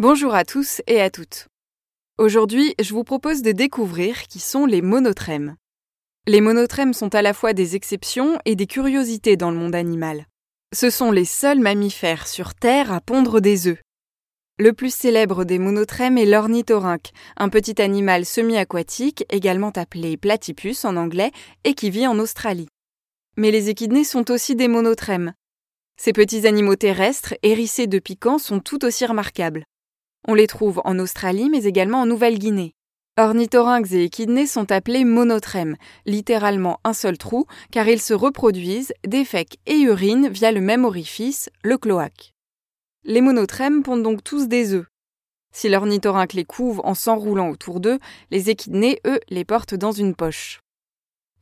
Bonjour à tous et à toutes. Aujourd'hui, je vous propose de découvrir qui sont les monotrèmes. Les monotrèmes sont à la fois des exceptions et des curiosités dans le monde animal. Ce sont les seuls mammifères sur Terre à pondre des œufs. Le plus célèbre des monotrèmes est l'ornithorynque, un petit animal semi-aquatique, également appelé platypus en anglais, et qui vit en Australie. Mais les échidnés sont aussi des monotrèmes. Ces petits animaux terrestres, hérissés de piquants, sont tout aussi remarquables. On les trouve en Australie mais également en Nouvelle-Guinée. Ornithorynques et échidnés sont appelés monotrèmes, littéralement un seul trou, car ils se reproduisent, défèquent et urinent via le même orifice, le cloaque. Les monotrèmes pondent donc tous des œufs. Si l'ornithorynque les couve en s'enroulant autour d'eux, les échidnés, eux, les portent dans une poche.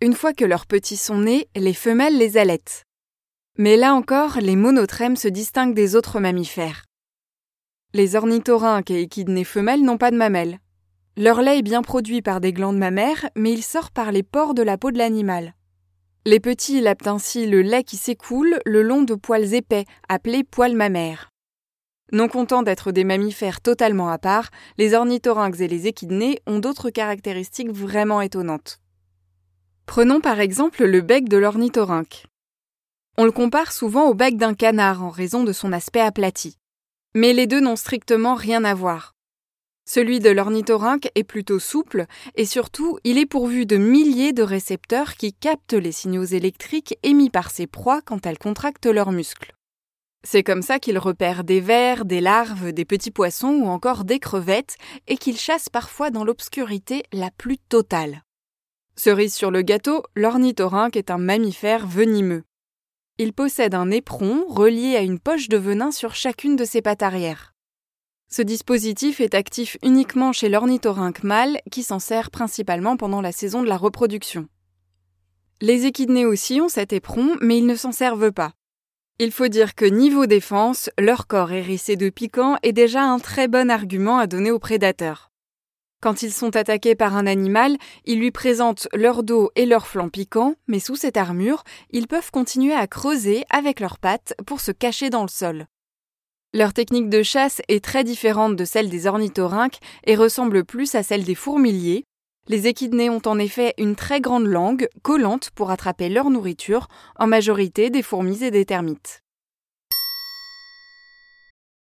Une fois que leurs petits sont nés, les femelles les allaitent. Mais là encore, les monotrèmes se distinguent des autres mammifères. Les ornithorynques et échidnés femelles n'ont pas de mamelles. Leur lait est bien produit par des glandes mammaires, mais il sort par les pores de la peau de l'animal. Les petits lapent ainsi le lait qui s'écoule le long de poils épais, appelés poils mammaires. Non contents d'être des mammifères totalement à part, les ornithorynques et les échidnés ont d'autres caractéristiques vraiment étonnantes. Prenons par exemple le bec de l'ornithorynque. On le compare souvent au bec d'un canard en raison de son aspect aplati. Mais les deux n'ont strictement rien à voir. Celui de l'ornithorynque est plutôt souple et surtout il est pourvu de milliers de récepteurs qui captent les signaux électriques émis par ses proies quand elles contractent leurs muscles. C'est comme ça qu'il repère des vers, des larves, des petits poissons ou encore des crevettes et qu'il chasse parfois dans l'obscurité la plus totale. Cerise sur le gâteau, l'ornithorynque est un mammifère venimeux. Il possède un éperon relié à une poche de venin sur chacune de ses pattes arrière. Ce dispositif est actif uniquement chez l'ornithorynque mâle qui s'en sert principalement pendant la saison de la reproduction. Les échidnés aussi ont cet éperon, mais ils ne s'en servent pas. Il faut dire que niveau défense, leur corps hérissé de piquants est déjà un très bon argument à donner aux prédateurs. Quand ils sont attaqués par un animal, ils lui présentent leur dos et leur flanc piquants, mais sous cette armure, ils peuvent continuer à creuser avec leurs pattes pour se cacher dans le sol. Leur technique de chasse est très différente de celle des ornithorynques et ressemble plus à celle des fourmiliers. Les échidnés ont en effet une très grande langue, collante pour attraper leur nourriture, en majorité des fourmis et des termites.